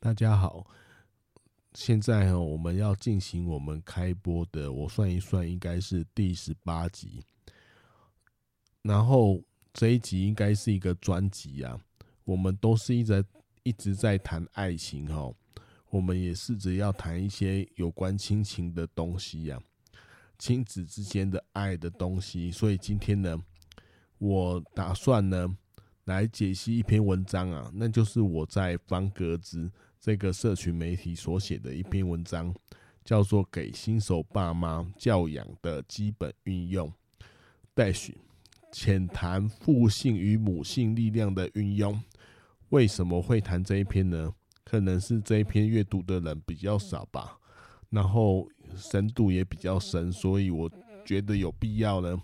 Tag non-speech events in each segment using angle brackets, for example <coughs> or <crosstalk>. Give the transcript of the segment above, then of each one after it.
大家好，现在我们要进行我们开播的，我算一算，应该是第十八集。然后这一集应该是一个专辑啊，我们都是一直一直在谈爱情哦，我们也试着要谈一些有关亲情的东西呀，亲子之间的爱的东西。所以今天呢，我打算呢来解析一篇文章啊，那就是我在方格子。这个社群媒体所写的一篇文章，叫做《给新手爸妈教养的基本运用》，待续浅谈父性与母性力量的运用。为什么会谈这一篇呢？可能是这一篇阅读的人比较少吧，然后深度也比较深，所以我觉得有必要呢，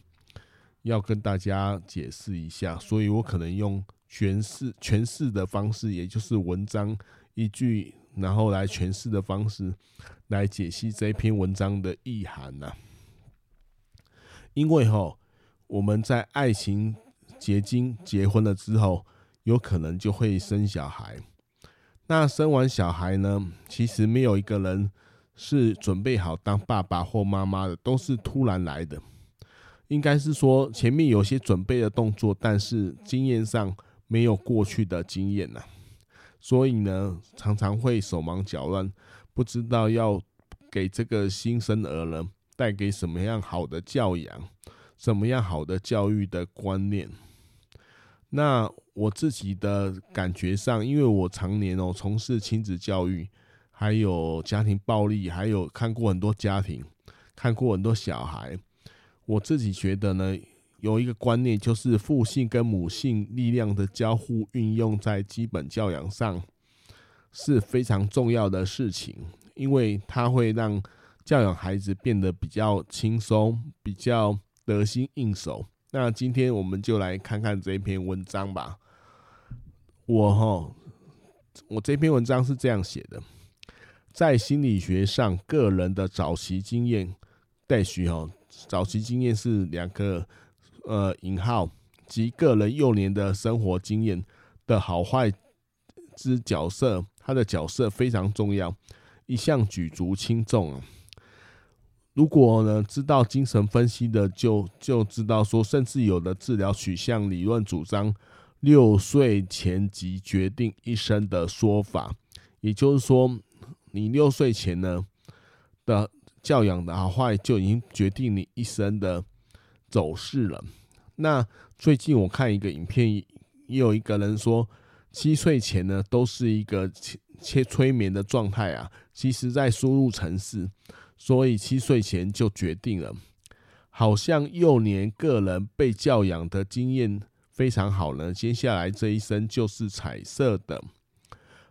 要跟大家解释一下。所以我可能用诠释诠释的方式，也就是文章。一句，然后来诠释的方式来解析这篇文章的意涵呐、啊。因为吼，我们在爱情结晶结婚了之后，有可能就会生小孩。那生完小孩呢，其实没有一个人是准备好当爸爸或妈妈的，都是突然来的。应该是说前面有些准备的动作，但是经验上没有过去的经验呐、所以呢，常常会手忙脚乱，不知道要给这个新生儿呢带给什么样好的教养，什么样好的教育的观念。那我自己的感觉上，因为我常年哦从事亲子教育，还有家庭暴力，还有看过很多家庭，看过很多小孩，我自己觉得呢。有一个观念，就是父性跟母性力量的交互运用，在基本教养上是非常重要的事情，因为它会让教养孩子变得比较轻松，比较得心应手。那今天我们就来看看这篇文章吧。我哈，我这篇文章是这样写的：在心理学上，个人的早期经验，待续哈，早期经验是两个。呃，引号及个人幼年的生活经验的好坏之角色，他的角色非常重要，一向举足轻重啊。如果呢知道精神分析的，就就知道说，甚至有的治疗取向理论主张六岁前即决定一生的说法，也就是说，你六岁前呢的教养的好坏就已经决定你一生的。走势了。那最近我看一个影片，也有一个人说，七岁前呢都是一个切催眠的状态啊。其实，在输入程式，所以七岁前就决定了。好像幼年个人被教养的经验非常好呢，接下来这一生就是彩色的。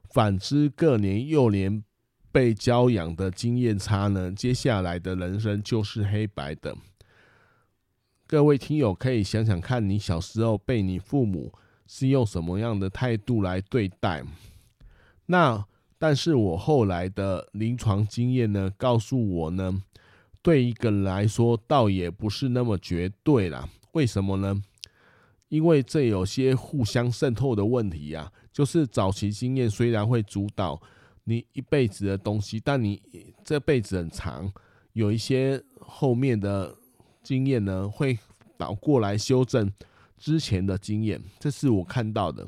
反之，各年幼年被教养的经验差呢，接下来的人生就是黑白的。各位听友可以想想看，你小时候被你父母是用什么样的态度来对待？那但是我后来的临床经验呢，告诉我呢，对一个人来说，倒也不是那么绝对啦。为什么呢？因为这有些互相渗透的问题呀。就是早期经验虽然会主导你一辈子的东西，但你这辈子很长，有一些后面的。经验呢，会倒过来修正之前的经验，这是我看到的。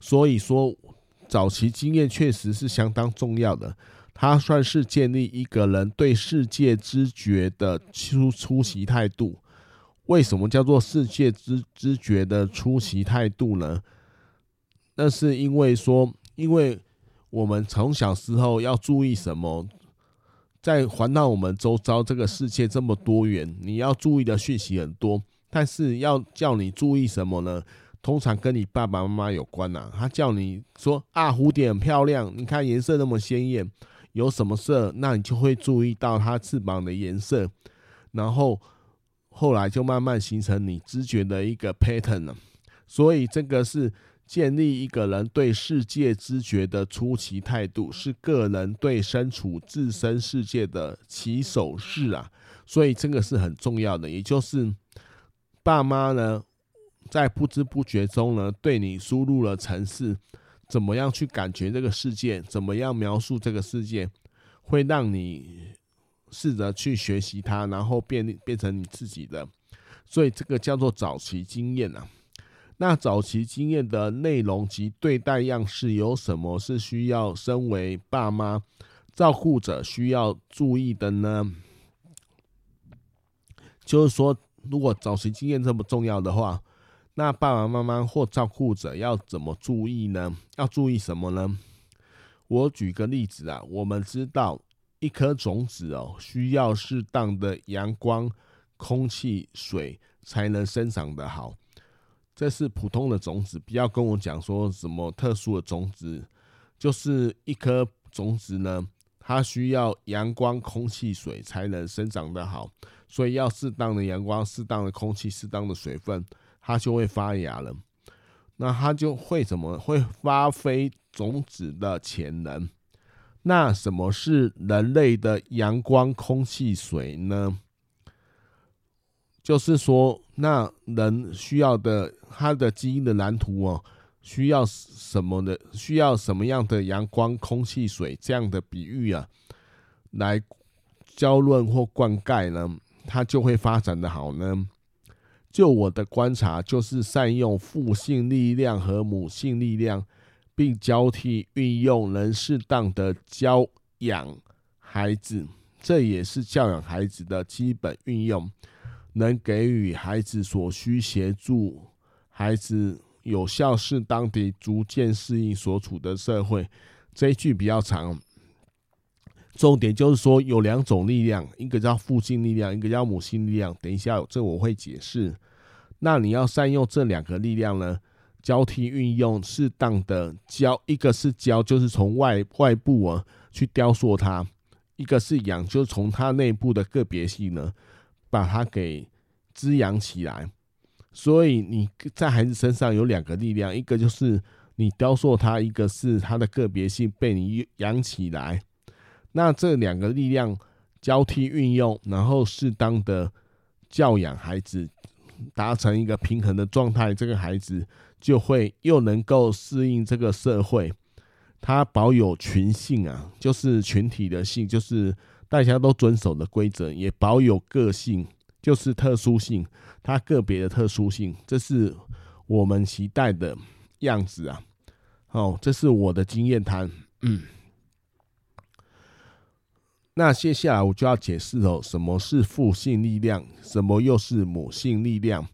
所以说，早期经验确实是相当重要的。它算是建立一个人对世界知觉的出出席态度。为什么叫做世界知知觉的出席态度呢？那是因为说，因为我们从小时候要注意什么，在环绕我们周遭这个世界这么多元，你要注意的讯息很多，但是要叫你注意什么呢？通常跟你爸爸妈妈有关呐、啊，他叫你说啊，蝴蝶很漂亮，你看颜色那么鲜艳，有什么色，那你就会注意到它翅膀的颜色，然后后来就慢慢形成你知觉的一个 pattern 了。所以这个是建立一个人对世界知觉的出奇态度，是个人对身处自身世界的起手式啊。所以这个是很重要的，也就是爸妈呢。在不知不觉中呢，对你输入了城市，怎么样去感觉这个世界，怎么样描述这个世界，会让你试着去学习它，然后变变成你自己的。所以这个叫做早期经验啊。那早期经验的内容及对待样式有什么是需要身为爸妈照顾者需要注意的呢？就是说，如果早期经验这么重要的话。那爸爸妈妈或照顾者要怎么注意呢？要注意什么呢？我举个例子啊，我们知道一颗种子哦，需要适当的阳光、空气、水才能生长得好。这是普通的种子，不要跟我讲说什么特殊的种子。就是一颗种子呢，它需要阳光、空气、水才能生长得好，所以要适当的阳光、适当的空气、适当的水分。它就会发芽了，那它就会怎么会发挥种子的潜能？那什么是人类的阳光、空气、水呢？就是说，那人需要的，他的基因的蓝图哦，需要什么的？需要什么样的阳光、空气、水这样的比喻啊，来浇润或灌溉呢？它就会发展的好呢？就我的观察，就是善用父性力量和母性力量，并交替运用，能适当的教养孩子，这也是教养孩子的基本运用，能给予孩子所需协助，孩子有效适当地逐渐适应所处的社会。这一句比较长，重点就是说有两种力量，一个叫父性力量，一个叫母性力量。等一下，这我会解释。那你要善用这两个力量呢，交替运用，适当的教，一个是教，就是从外外部啊去雕塑它；一个是养，就是从它内部的个别性呢，把它给滋养起来。所以你在孩子身上有两个力量，一个就是你雕塑它，一个是它的个别性被你养起来。那这两个力量交替运用，然后适当的教养孩子。达成一个平衡的状态，这个孩子就会又能够适应这个社会，他保有群性啊，就是群体的性，就是大家都遵守的规则，也保有个性，就是特殊性，他个别的特殊性，这是我们期待的样子啊。哦，这是我的经验谈，嗯。那接下来我就要解释哦，什么是父性力量，什么又是母性力量。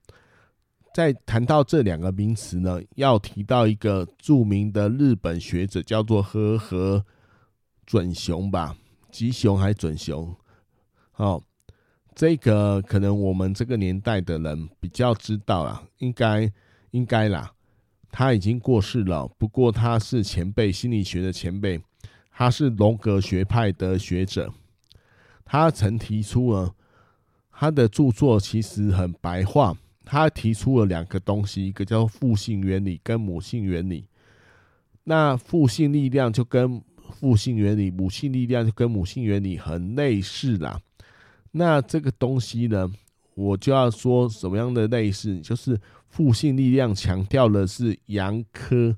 在谈到这两个名词呢，要提到一个著名的日本学者，叫做和和准雄吧，吉雄还准雄？哦，这个可能我们这个年代的人比较知道啦，应该应该啦，他已经过世了，不过他是前辈，心理学的前辈。他是荣格学派的学者，他曾提出了他的著作其实很白话，他提出了两个东西，一个叫父性原理跟母性原理。那父性力量就跟父性原理，母性力量跟母性原理很类似啦。那这个东西呢，我就要说什么样的类似，就是父性力量强调的是阳科。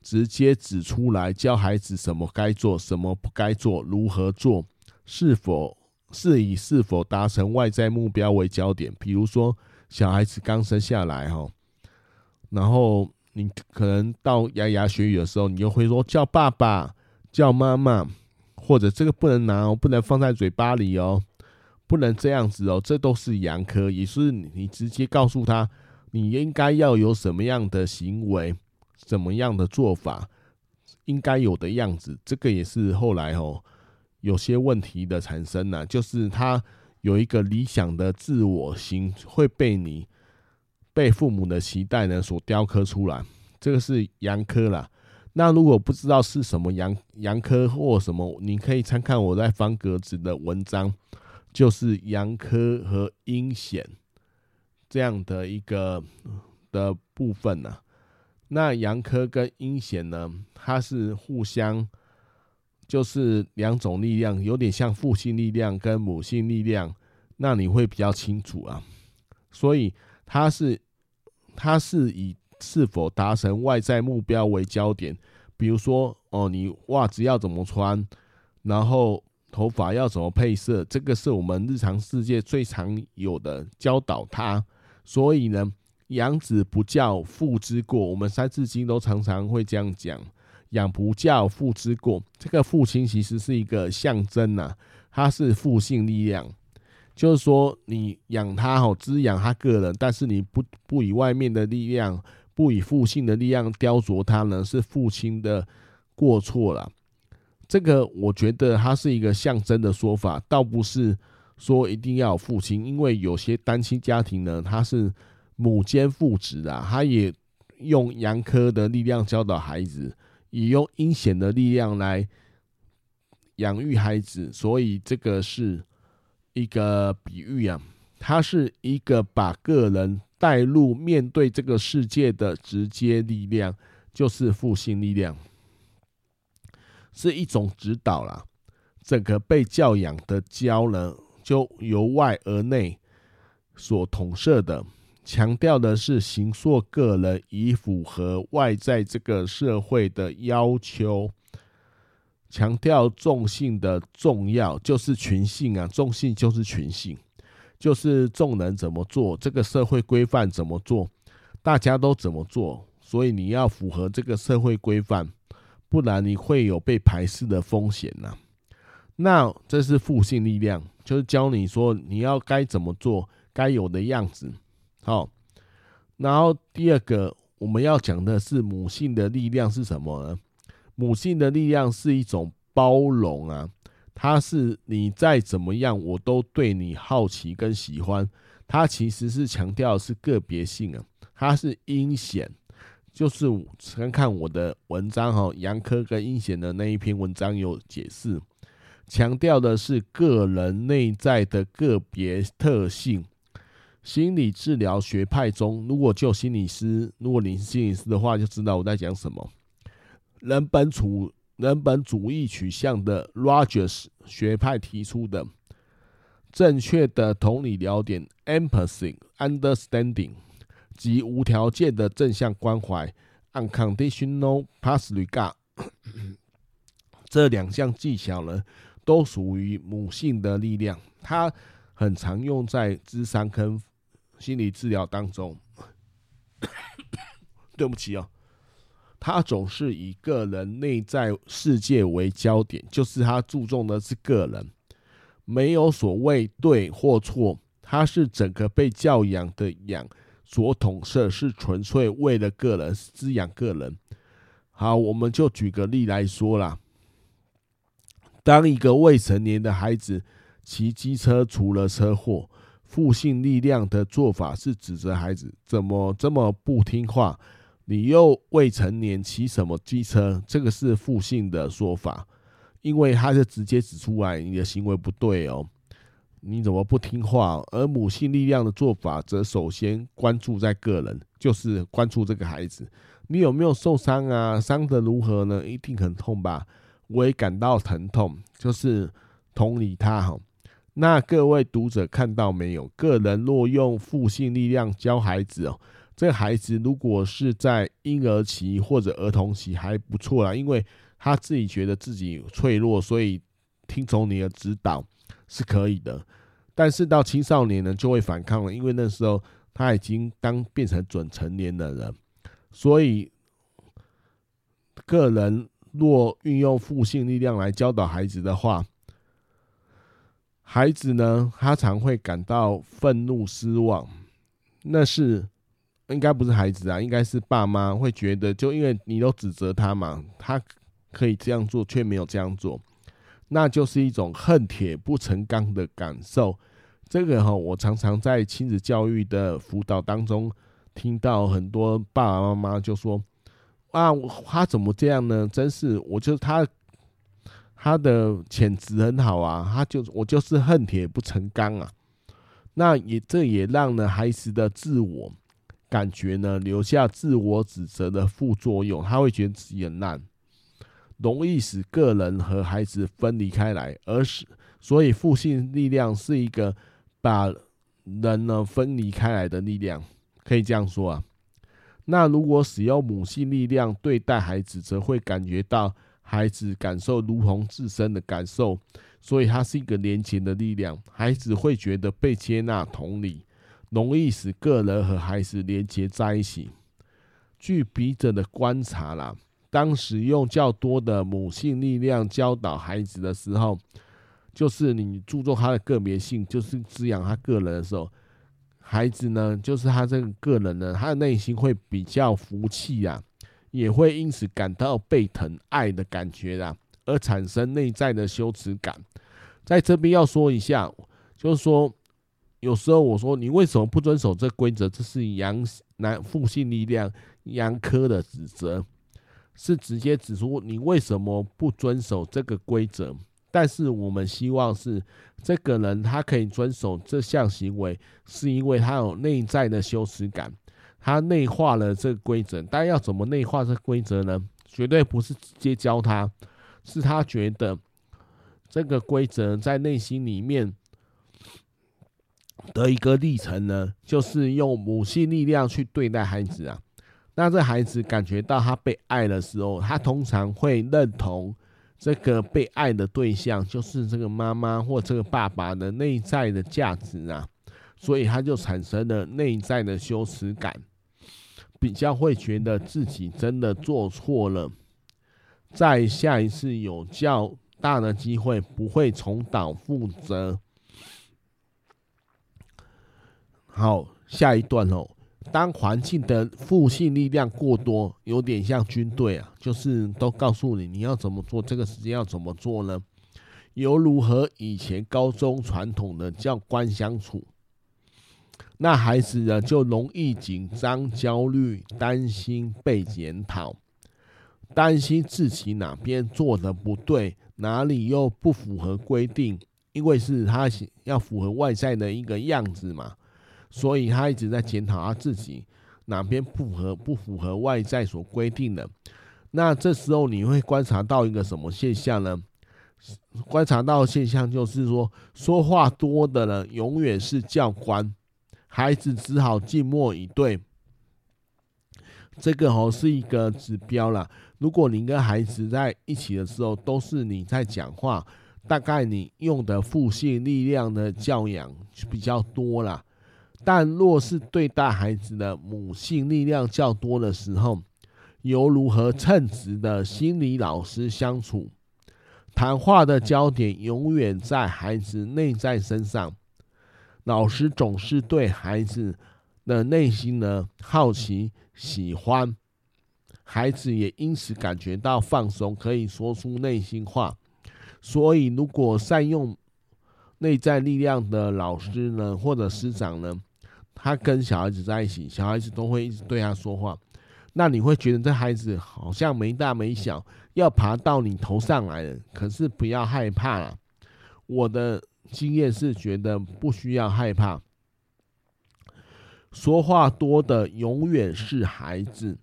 直接指出来，教孩子什么该做，什么不该做，如何做，是否是以是否达成外在目标为焦点。比如说，小孩子刚生下来哈，然后你可能到牙牙学语的时候，你就会说叫爸爸、叫妈妈，或者这个不能拿哦，不能放在嘴巴里哦，不能这样子哦，这都是阳科，也是你直接告诉他，你应该要有什么样的行为，怎么样的做法，应该有的样子，这个也是后来哦有些问题的产生呢，就是他有一个理想的自我型会被你被父母的期待呢所雕刻出来，这个是阳科啦。那如果不知道是什么阳阳科或什么，你可以参看我在方格子的文章，就是阳科和阴险这样的一个的部分呢、啊。那阳科跟阴险呢，它是互相就是两种力量，有点像父性力量跟母性力量，那你会比较清楚啊。所以它是它是以。是否达成外在目标为焦点，比如说哦，你袜子要怎么穿，然后头发要怎么配色，这个是我们日常世界最常有的教导他。所以呢，养子不教，父之过。我们三字经都常常会这样讲：养不教，父之过。这个父亲其实是一个象征呐、啊，它是父性力量，就是说你养他好，滋养他个人，但是你不不以外面的力量。不以父性的力量雕琢他呢，是父亲的过错了。这个我觉得它是一个象征的说法，倒不是说一定要父亲，因为有些单亲家庭呢，他是母兼父职啊，他也用阳科的力量教导孩子，也用阴险的力量来养育孩子，所以这个是一个比喻啊，它是一个把个人。带入面对这个世界的直接力量，就是父性力量，是一种指导啦。整个被教养的教呢，就由外而内所统摄的，强调的是形塑个人以符合外在这个社会的要求，强调众性的重要，就是群性啊，众性就是群性。就是众人怎么做，这个社会规范怎么做，大家都怎么做，所以你要符合这个社会规范，不然你会有被排斥的风险呐。那这是父性力量，就是教你说你要该怎么做，该有的样子。好，然后第二个我们要讲的是母性的力量是什么呢？母性的力量是一种包容啊。他是你再怎么样，我都对你好奇跟喜欢。他其实是强调的是个别性啊，他是阴险，就是看看我的文章哈，杨科跟阴险的那一篇文章有解释，强调的是个人内在的个别特性。心理治疗学派中，如果就心理师，如果你是心理师的话，就知道我在讲什么。人本处。人本主义取向的 Rogers 学派提出的正确的同理了解 （empathy, understanding） 及无条件的正向关怀 （unconditional positive regard） <coughs> 这两项技巧呢，都属于母性的力量，它很常用在咨商跟心理治疗当中。<coughs> 对不起哦。他总是以个人内在世界为焦点，就是他注重的是个人，没有所谓对或错，他是整个被教养的养所统摄，是纯粹为了个人滋养个人。好，我们就举个例来说啦，当一个未成年的孩子骑机车出了车祸，父性力量的做法是指责孩子怎么这么不听话。你又未成年，骑什么机车？这个是父性的说法，因为他是直接指出来你的行为不对哦，你怎么不听话？而母性力量的做法则首先关注在个人，就是关注这个孩子，你有没有受伤啊？伤得如何呢？一定很痛吧？我也感到疼痛，就是同理他哈。那各位读者看到没有？个人若用父性力量教孩子哦。这个孩子如果是在婴儿期或者儿童期还不错啦，因为他自己觉得自己脆弱，所以听从你的指导是可以的。但是到青少年呢，就会反抗了，因为那时候他已经当变成准成年的人，所以个人若运用父性力量来教导孩子的话，孩子呢，他常会感到愤怒、失望。那是应该不是孩子啊，应该是爸妈会觉得，就因为你都指责他嘛，他可以这样做却没有这样做，那就是一种恨铁不成钢的感受。这个哈，我常常在亲子教育的辅导当中听到很多爸爸妈妈就说：“啊，他怎么这样呢？真是，我就他。”他的潜质很好啊，他就我就是恨铁不成钢啊，那也这也让呢孩子的自我感觉呢留下自我指责的副作用，他会觉得自己很烂，容易使个人和孩子分离开来，而是所以父性力量是一个把人呢分离开来的力量，可以这样说啊。那如果使用母性力量对待孩子，则会感觉到。孩子感受如同自身的感受，所以它是一个连结的力量。孩子会觉得被接纳、同理，容易使个人和孩子连接在一起。据笔者的观察啦，当使用较多的母性力量教导孩子的时候，就是你注重他的个别性，就是滋养他个人的时候，孩子呢，就是他这个个人呢，他的内心会比较服气呀。也会因此感到被疼爱的感觉啦，而产生内在的羞耻感。在这边要说一下，就是说，有时候我说你为什么不遵守这规则，这是阳男父性力量阳科的指责，是直接指出你为什么不遵守这个规则。但是我们希望是这个人他可以遵守这项行为，是因为他有内在的羞耻感。他内化了这个规则，但要怎么内化这规则呢？绝对不是直接教他，是他觉得这个规则在内心里面的一个历程呢，就是用母性力量去对待孩子啊。那这孩子感觉到他被爱的时候，他通常会认同这个被爱的对象就是这个妈妈或这个爸爸的内在的价值啊，所以他就产生了内在的羞耻感。比较会觉得自己真的做错了，在下一次有较大的机会不会重蹈覆辙。好，下一段哦。当环境的负性力量过多，有点像军队啊，就是都告诉你你要怎么做，这个时间要怎么做呢？犹如和以前高中传统的教官相处。那孩子呢，就容易紧张、焦虑、担心被检讨，担心自己哪边做的不对，哪里又不符合规定，因为是他要符合外在的一个样子嘛，所以他一直在检讨他自己哪边不合、不符合外在所规定的。那这时候你会观察到一个什么现象呢？观察到现象就是说，说话多的人永远是教官。孩子只好静默以对，这个哦是一个指标啦。如果你跟孩子在一起的时候都是你在讲话，大概你用的父性力量的教养就比较多啦。但若是对待孩子的母性力量较多的时候，犹如和称职的心理老师相处，谈话的焦点永远在孩子内在身上。老师总是对孩子的内心呢好奇、喜欢，孩子也因此感觉到放松，可以说出内心话。所以，如果善用内在力量的老师呢，或者师长呢，他跟小孩子在一起，小孩子都会一直对他说话，那你会觉得这孩子好像没大没小，要爬到你头上来了。可是不要害怕，我的。经验是觉得不需要害怕，说话多的永远是孩子，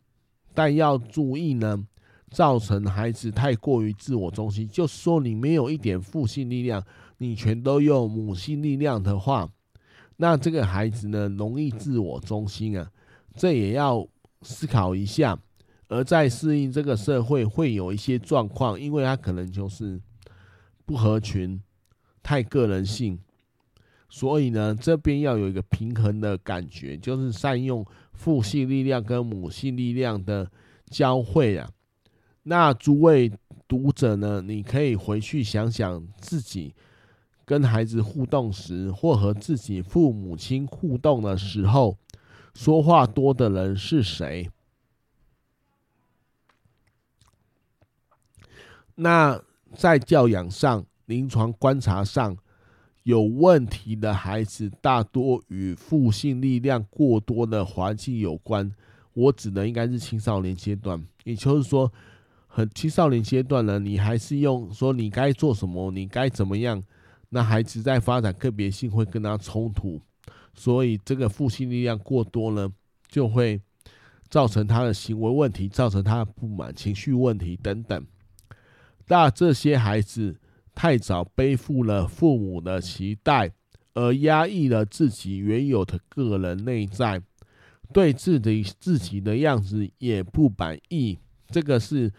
但要注意呢，造成孩子太过于自我中心。就是说，你没有一点父性力量，你全都用母性力量的话，那这个孩子呢，容易自我中心啊，这也要思考一下。而在适应这个社会，会有一些状况，因为他可能就是不合群。太个人性，所以呢，这边要有一个平衡的感觉，就是善用父性力量跟母性力量的交汇啊。那诸位读者呢，你可以回去想想自己跟孩子互动时，或和自己父母亲互动的时候，说话多的人是谁？那在教养上、临床观察上，有问题的孩子大多与父性力量过多的环境有关。我指的应该是青少年阶段，也就是说，很青少年阶段呢，你还是用说你该做什么，你该怎么样，那孩子在发展个别性会跟他冲突，所以这个父性力量过多呢，就会造成他的行为问题，造成他的不满、情绪问题等等。那这些孩子太早背负了父母的期待，而压抑了自己原有的个人内在，对自己自己的样子也不满意。这个是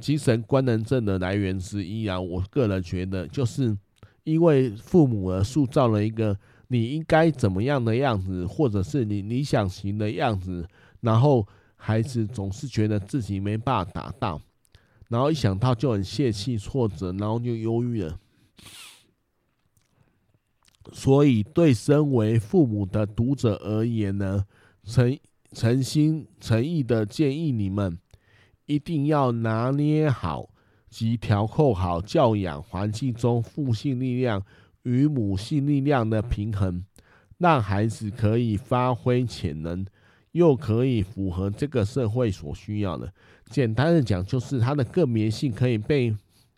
精神官能症的来源之一啊！我个人觉得，就是因为父母而塑造了一个你应该怎么样的样子，或者是你理想型的样子，然后孩子总是觉得自己没办法达到。然后一想到就很泄气、挫折，然后就忧郁了。所以，对身为父母的读者而言呢，诚诚心诚意的建议你们，一定要拿捏好及调控好教养环境中父性力量与母性力量的平衡，让孩子可以发挥潜能。又可以符合这个社会所需要的。简单的讲，就是他的个别性可以被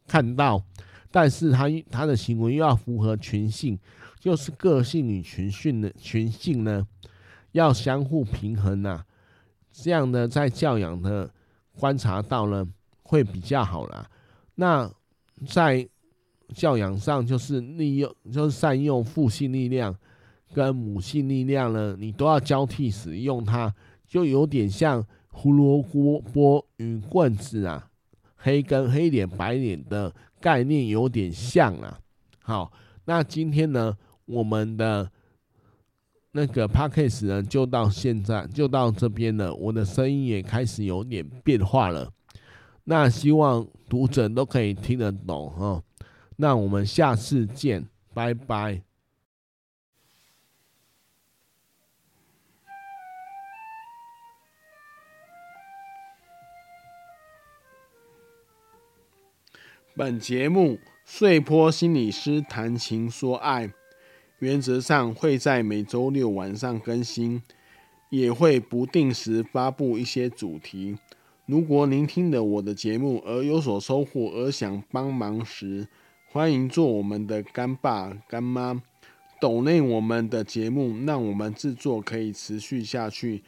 看到，但是他他的行为又要符合群性，就是个性与群训的群性呢，要相互平衡呐、这样呢，在教养的观察到呢，会比较好啦。那在教养上，就是利用，就是善用父性力量。跟母性力量呢，你都要交替使用它，就有点像胡萝卜与棍子啊，黑跟黑脸白脸的概念有点像啊。好，那今天呢，我们的那个 podcast 呢，就到现在就到这边了，我的声音也开始有点变化了。那希望读者都可以听得懂哈。那我们下次见，拜拜。本节目碎坡心理师谈情说爱，原则上会在每周六晚上更新，也会不定时发布一些主题。如果您听了我的节目而有所收获，而想帮忙时，欢迎做我们的干爸干妈，抖内我们的节目，让我们制作可以持续下去。